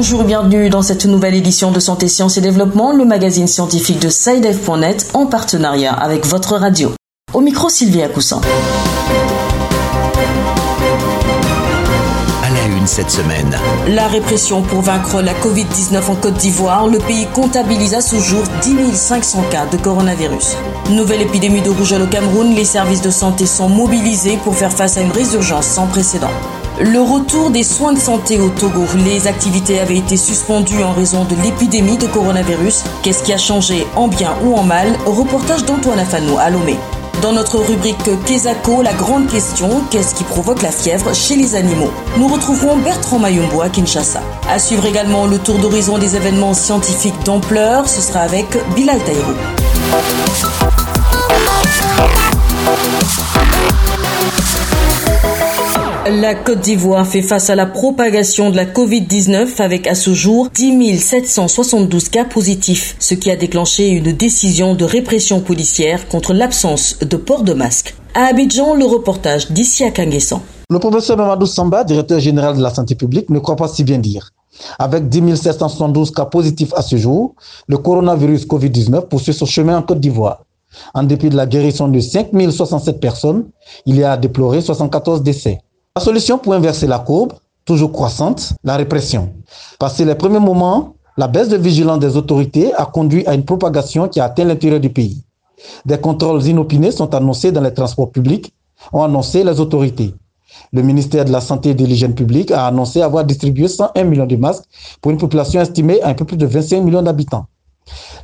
Bonjour et bienvenue dans cette nouvelle édition de Santé, Sciences et Développement, le magazine scientifique de SciDev.net en partenariat avec votre radio. Au micro, Sylvia Coussin. Cette semaine. La répression pour vaincre la Covid-19 en Côte d'Ivoire, le pays comptabilise à ce jour 10 500 cas de coronavirus. Nouvelle épidémie de rougeole au Cameroun, les services de santé sont mobilisés pour faire face à une résurgence sans précédent. Le retour des soins de santé au Togo. Les activités avaient été suspendues en raison de l'épidémie de coronavirus. Qu'est-ce qui a changé en bien ou en mal? Reportage d'Antoine Afano à Lomé. Dans notre rubrique Kesako, la grande question, qu'est-ce qui provoque la fièvre chez les animaux Nous retrouverons Bertrand Mayumbo à Kinshasa. À suivre également le tour d'horizon des événements scientifiques d'ampleur, ce sera avec Bilal Taïrou. La Côte d'Ivoire fait face à la propagation de la Covid-19 avec à ce jour 10 772 cas positifs, ce qui a déclenché une décision de répression policière contre l'absence de port de masque. À Abidjan, le reportage d'ici à Kanguessan. Le professeur Mamadou Samba, directeur général de la santé publique, ne croit pas si bien dire. Avec 10 772 cas positifs à ce jour, le coronavirus Covid-19 poursuit son chemin en Côte d'Ivoire. En dépit de la guérison de 5 067 personnes, il y a à déplorer 74 décès. La solution pour inverser la courbe, toujours croissante, la répression. Passé les premiers moments, la baisse de vigilance des autorités a conduit à une propagation qui a atteint l'intérieur du pays. Des contrôles inopinés sont annoncés dans les transports publics, ont annoncé les autorités. Le ministère de la Santé et de l'Hygiène publique a annoncé avoir distribué 101 millions de masques pour une population estimée à un peu plus de 25 millions d'habitants.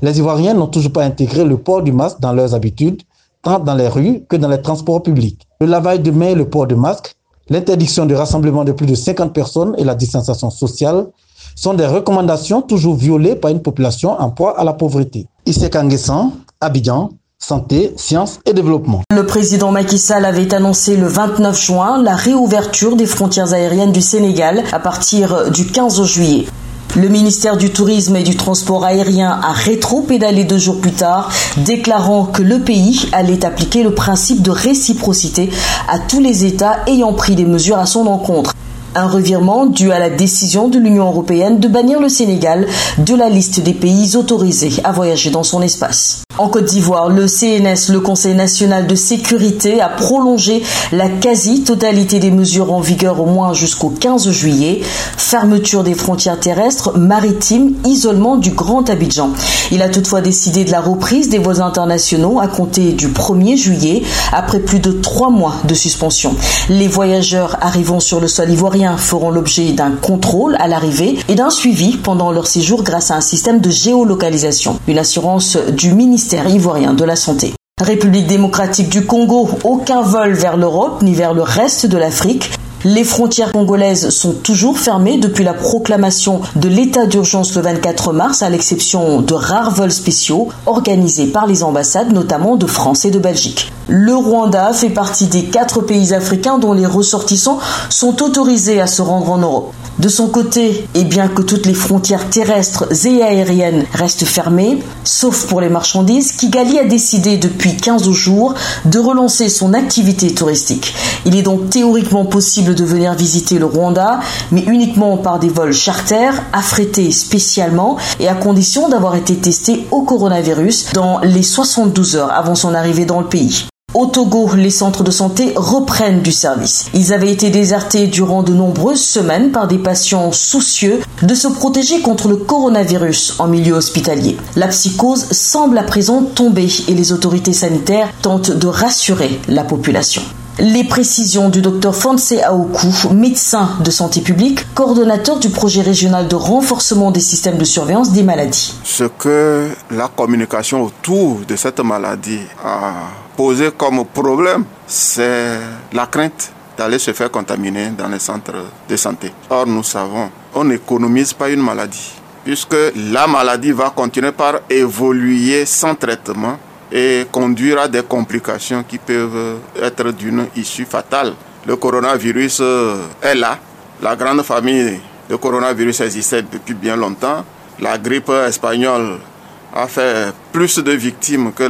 Les Ivoiriens n'ont toujours pas intégré le port du masque dans leurs habitudes, tant dans les rues que dans les transports publics. Le lavage de mains et le port de masque L'interdiction de rassemblement de plus de 50 personnes et la distanciation sociale sont des recommandations toujours violées par une population en proie à la pauvreté. Issek Kanguessan, Abidjan, Santé, Sciences et Développement. Le président Macky Sall avait annoncé le 29 juin la réouverture des frontières aériennes du Sénégal à partir du 15 juillet. Le ministère du Tourisme et du Transport aérien a rétro-pédalé deux jours plus tard, déclarant que le pays allait appliquer le principe de réciprocité à tous les États ayant pris des mesures à son encontre. Un revirement dû à la décision de l'Union européenne de bannir le Sénégal de la liste des pays autorisés à voyager dans son espace. En Côte d'Ivoire, le CNS, le Conseil national de sécurité, a prolongé la quasi-totalité des mesures en vigueur au moins jusqu'au 15 juillet. Fermeture des frontières terrestres, maritimes, isolement du Grand Abidjan. Il a toutefois décidé de la reprise des vols internationaux à compter du 1er juillet, après plus de trois mois de suspension. Les voyageurs arrivant sur le sol ivoirien feront l'objet d'un contrôle à l'arrivée et d'un suivi pendant leur séjour grâce à un système de géolocalisation. Une assurance du ministère ivoirien de la Santé. République démocratique du Congo, aucun vol vers l'Europe ni vers le reste de l'Afrique. Les frontières congolaises sont toujours fermées depuis la proclamation de l'état d'urgence le 24 mars, à l'exception de rares vols spéciaux organisés par les ambassades, notamment de France et de Belgique. Le Rwanda fait partie des quatre pays africains dont les ressortissants sont autorisés à se rendre en Europe. De son côté, et bien que toutes les frontières terrestres et aériennes restent fermées, sauf pour les marchandises, Kigali a décidé depuis 15 jours de relancer son activité touristique. Il est donc théoriquement possible de venir visiter le Rwanda, mais uniquement par des vols charters, affrétés spécialement et à condition d'avoir été testé au coronavirus dans les 72 heures avant son arrivée dans le pays. Au Togo, les centres de santé reprennent du service. Ils avaient été désertés durant de nombreuses semaines par des patients soucieux de se protéger contre le coronavirus en milieu hospitalier. La psychose semble à présent tomber et les autorités sanitaires tentent de rassurer la population. Les précisions du docteur Fonse Aoku, médecin de santé publique, coordonnateur du projet régional de renforcement des systèmes de surveillance des maladies. Ce que la communication autour de cette maladie a posé comme problème, c'est la crainte d'aller se faire contaminer dans les centres de santé. Or, nous savons, on n'économise pas une maladie, puisque la maladie va continuer par évoluer sans traitement et conduire à des complications qui peuvent être d'une issue fatale. Le coronavirus est là. La grande famille de coronavirus existait depuis bien longtemps. La grippe espagnole a fait plus de victimes que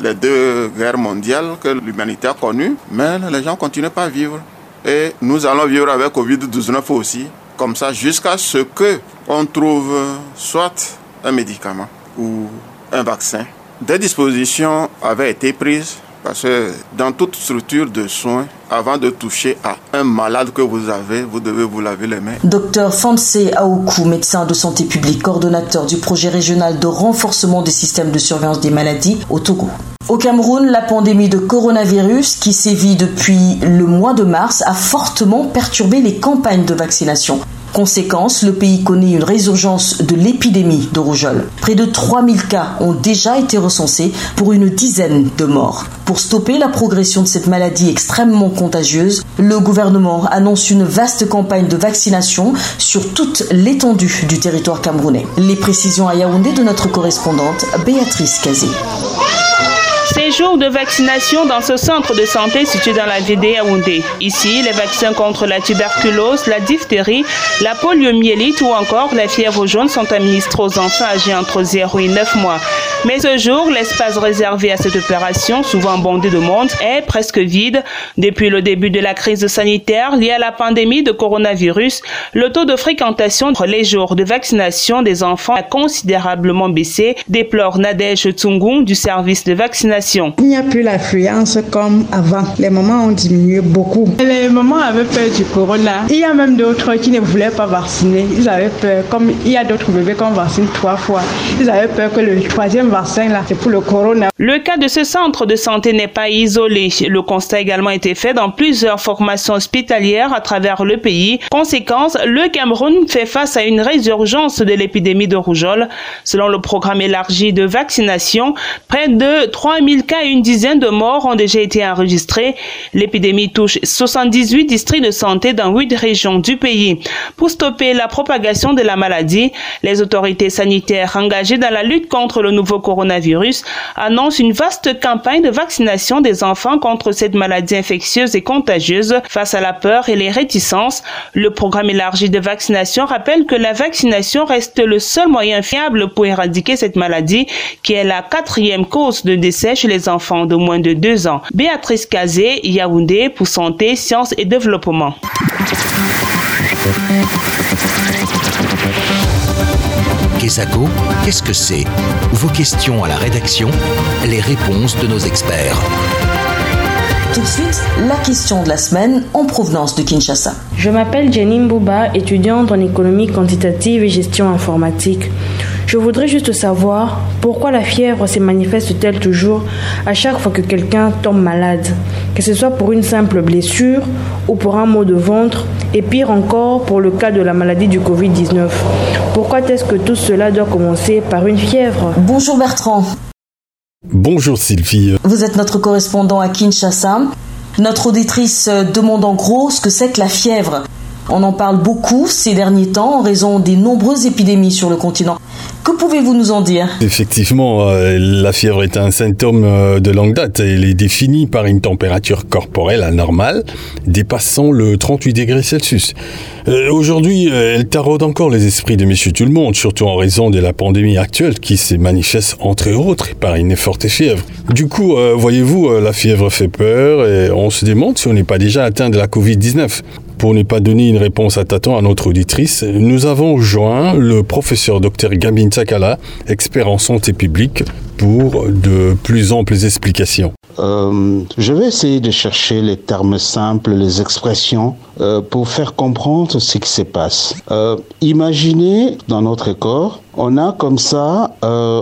les deux guerres mondiales que l'humanité a connues, mais les gens continuent pas à vivre. Et nous allons vivre avec Covid-19 aussi. comme ça jusqu'à ce que on trouve soit un médicament ou un vaccin. Des dispositions avaient été prises parce que dans toute structure de soins, avant de toucher à un malade que vous avez, vous devez vous laver les mains. Docteur Fansé Aoukou, médecin de santé publique, coordonnateur du projet régional de renforcement des systèmes de surveillance des maladies au Togo. Au Cameroun, la pandémie de coronavirus qui sévit depuis le mois de mars a fortement perturbé les campagnes de vaccination. Conséquence, le pays connaît une résurgence de l'épidémie de rougeole. Près de 3000 cas ont déjà été recensés pour une dizaine de morts. Pour stopper la progression de cette maladie extrêmement contagieuse, le gouvernement annonce une vaste campagne de vaccination sur toute l'étendue du territoire camerounais. Les précisions à Yaoundé de notre correspondante Béatrice Kazé. Séjour de vaccination dans ce centre de santé situé dans la ville Yaoundé. Ici, les vaccins contre la tuberculose, la diphtérie, la poliomyélite ou encore la fièvre jaune sont administrés aux enfants âgés entre 0 et 9 mois. Mais ce jour, l'espace réservé à cette opération, souvent bondé de monde, est presque vide. Depuis le début de la crise sanitaire liée à la pandémie de coronavirus, le taux de fréquentation entre les jours de vaccination des enfants a considérablement baissé, déplore Nadège Tsungung du service de vaccination. Il n'y a plus l'affluence comme avant. Les mamans ont diminué beaucoup. Les mamans avaient peur du corona. Il y a même d'autres qui ne voulaient pas vacciner. Ils avaient peur, comme il y a d'autres bébés qu'on vaccine trois fois. Ils avaient peur que le troisième Le cas de ce centre de santé n'est pas isolé. Le constat a également été fait dans plusieurs formations hospitalières à travers le pays. Conséquence, le Cameroun fait face à une résurgence de l'épidémie de rougeole. Selon le programme élargi de vaccination, près de 3000 cas et une dizaine de morts ont déjà été enregistrés. L'épidémie touche 78 districts de santé dans 8 régions du pays. Pour stopper la propagation de la maladie, les autorités sanitaires engagées dans la lutte contre le nouveau coronavirus annonce une vaste campagne de vaccination des enfants contre cette maladie infectieuse et contagieuse face à la peur et les réticences. Le programme élargi de vaccination rappelle que la vaccination reste le seul moyen fiable pour éradiquer cette maladie qui est la quatrième cause de décès chez les enfants de moins de deux ans. Béatrice Kazé, Yaoundé pour Santé, Sciences et Développement. Qu'est-ce que c'est? Vos questions à la rédaction, les réponses de nos experts. Tout de suite, la question de la semaine en provenance de Kinshasa. Je m'appelle Jenny Mbouba, étudiante en économie quantitative et gestion informatique. Je voudrais juste savoir pourquoi la fièvre se manifeste-t-elle toujours à chaque fois que quelqu'un tombe malade, que ce soit pour une simple blessure ou pour un mot de ventre, et pire encore pour le cas de la maladie du Covid-19. Pourquoi est-ce que tout cela doit commencer par une fièvre Bonjour Bertrand. Bonjour Sylvie. Vous êtes notre correspondant à Kinshasa. Notre auditrice demande en gros ce que c'est que la fièvre. On en parle beaucoup ces derniers temps en raison des nombreuses épidémies sur le continent. Que pouvez-vous nous en dire? Effectivement, euh, la fièvre est un symptôme euh, de longue date. Elle est définie par une température corporelle anormale dépassant le 38 degrés Celsius. Euh, aujourd'hui, elle taraude encore les esprits de Monsieur Tout le Monde, surtout en raison de la pandémie actuelle qui se manifeste entre autres par une forte fièvre. Du coup, voyez-vous, la fièvre fait peur et on se demande si on n'est pas déjà atteint de la Covid-19. Pour ne pas donner une réponse à tâtons à notre auditrice, nous avons joint le professeur Dr Gambin Takala, expert en santé publique, pour de plus amples explications. Euh, je vais essayer de chercher les termes simples, les expressions euh, pour faire comprendre ce qui se passe. Euh, imaginez dans notre corps, on a comme ça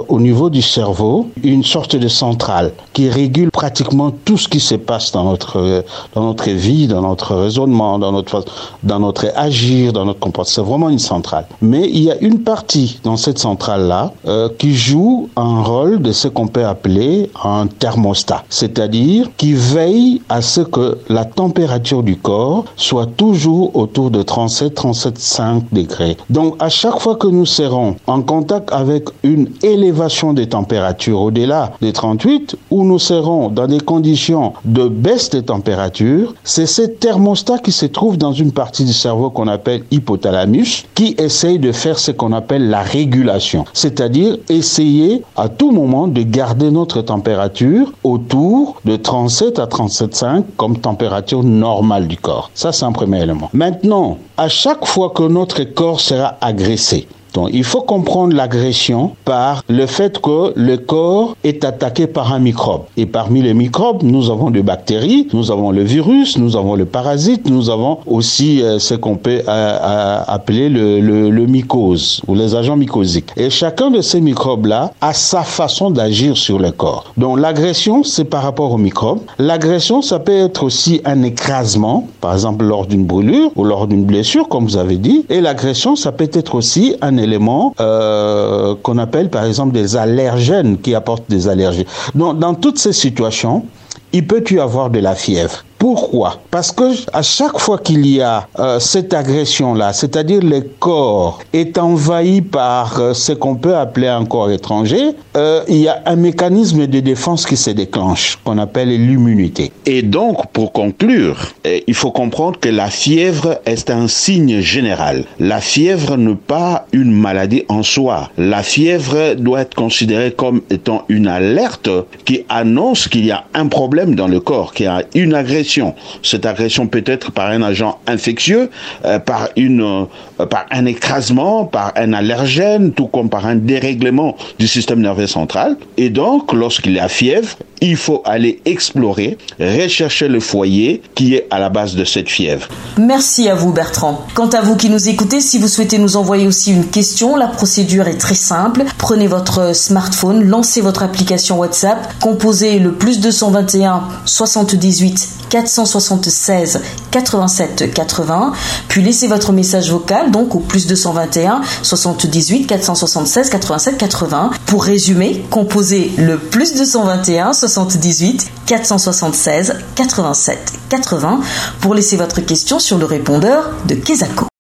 au niveau du cerveau une sorte de centrale qui régule pratiquement tout ce qui se passe dans notre dans notre vie, dans notre raisonnement, dans notre dans notre agir, dans notre comportement. C'est vraiment une centrale. Mais il y a une partie dans cette centrale là euh, qui joue un rôle de ce qu'on peut appeler un thermostat, c'est-à-dire qui veille à ce que la température du corps soit toujours autour de 37 37,5 degrés. Donc à chaque fois que nous serons en contact avec une élévation des températures au-delà des 38, où nous serons dans des conditions de baisse des températures, c'est ce thermostat qui se trouve dans une partie du cerveau qu'on appelle hypothalamus, qui essaye de faire ce qu'on appelle la régulation, c'est-à-dire essayer à tout moment de garder notre température autour de 37 à 37,5 comme température normale du corps. Ça, c'est un premier élément. Maintenant, à chaque fois que notre corps sera agressé, donc, il faut comprendre l'agression par le fait que le corps est attaqué par un microbe. Et parmi les microbes, nous avons des bactéries, nous avons le virus, nous avons le parasite, nous avons aussi euh, ce qu'on peut euh, euh, appeler le, le, le, mycose ou les agents mycosiques. Et chacun de ces microbes-là a sa façon d'agir sur le corps. Donc, l'agression, c'est par rapport aux microbes. L'agression, ça peut être aussi un écrasement, par exemple lors d'une brûlure ou lors d'une blessure, comme vous avez dit. Et l'agression, ça peut être aussi un euh, qu'on appelle par exemple des allergènes qui apportent des allergies. Dans toutes ces situations, il peut y avoir de la fièvre. Pourquoi? Parce que à chaque fois qu'il y a euh, cette agression-là, c'est-à-dire le corps est envahi par euh, ce qu'on peut appeler un corps étranger, euh, il y a un mécanisme de défense qui se déclenche, qu'on appelle l'immunité. Et donc, pour conclure, il faut comprendre que la fièvre est un signe général. La fièvre n'est pas une maladie en soi. La fièvre doit être considérée comme étant une alerte qui annonce qu'il y a un problème dans le corps, qu'il y a une agression. Cette agression peut être par un agent infectieux, euh, par une, euh, par un écrasement, par un allergène, tout comme par un dérèglement du système nerveux central. Et donc, lorsqu'il y a fièvre, il faut aller explorer, rechercher le foyer qui est à la base de cette fièvre. Merci à vous Bertrand. Quant à vous qui nous écoutez, si vous souhaitez nous envoyer aussi une question, la procédure est très simple. Prenez votre smartphone, lancez votre application WhatsApp, composez le plus 221 78 476 87 80, puis laissez votre message vocal donc au plus 221 78 476 87 80. Pour résumer, composez le plus 221 78 476 87 80 pour laisser votre question sur le répondeur de Kezako.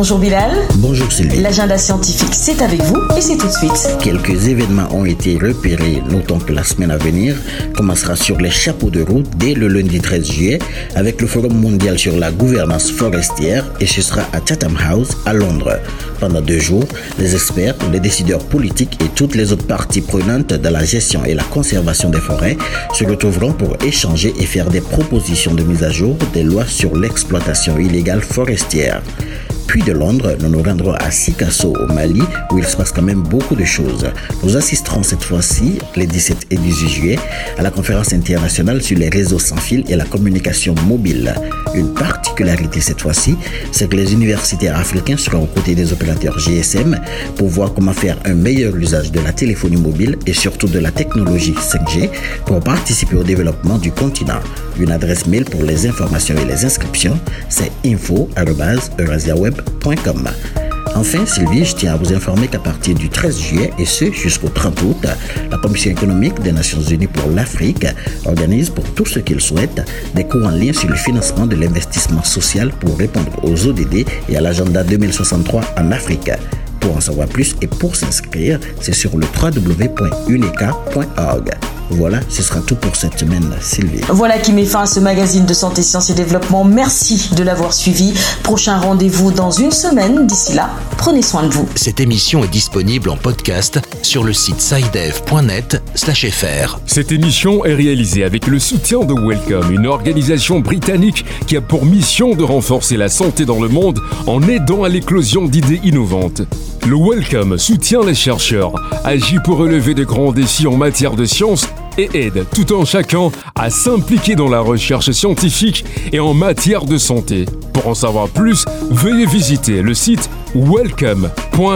Bonjour Bilal. Bonjour Sylvie. L'agenda scientifique, c'est avec vous et c'est tout de suite. Quelques événements ont été repérés. Notons que la semaine à venir commencera sur les chapeaux de route dès le lundi 13 juillet avec le Forum mondial sur la gouvernance forestière et ce sera à Chatham House à Londres. Pendant deux jours, les experts, les décideurs politiques et toutes les autres parties prenantes de la gestion et la conservation des forêts se retrouveront pour échanger et faire des propositions de mise à jour des lois sur l'exploitation illégale forestière. Puis de Londres, nous nous rendrons à Sikasso au Mali où il se passe quand même beaucoup de choses. Nous assisterons cette fois-ci, les 17 et 18 juillet, à la conférence internationale sur les réseaux sans fil et la communication mobile. Une particularité cette fois-ci, c'est que les universitaires africains seront aux côtés des opérateurs GSM pour voir comment faire un meilleur usage de la téléphonie mobile et surtout de la technologie 5G pour participer au développement du continent. Une adresse mail pour les informations et les inscriptions, c'est Enfin, Sylvie, je tiens à vous informer qu'à partir du 13 juillet et ce jusqu'au 30 août, la Commission économique des Nations Unies pour l'Afrique organise pour tous ceux qui le souhaitent des cours en lien sur le financement de l'investissement social pour répondre aux ODD et à l'agenda 2063 en Afrique. Pour en savoir plus et pour s'inscrire, c'est sur le www.uneca.org. Voilà, ce sera tout pour cette semaine, Sylvie. Voilà qui met fin à ce magazine de santé, sciences et développement. Merci de l'avoir suivi. Prochain rendez-vous dans une semaine. D'ici là, prenez soin de vous. Cette émission est disponible en podcast sur le site sidev.net/fr. Cette émission est réalisée avec le soutien de Welcome, une organisation britannique qui a pour mission de renforcer la santé dans le monde en aidant à l'éclosion d'idées innovantes. Le Welcome soutient les chercheurs, agit pour relever de grands défis en matière de sciences et aide tout en chacun à s'impliquer dans la recherche scientifique et en matière de santé. Pour en savoir plus, veuillez visiter le site welcome.ac.uk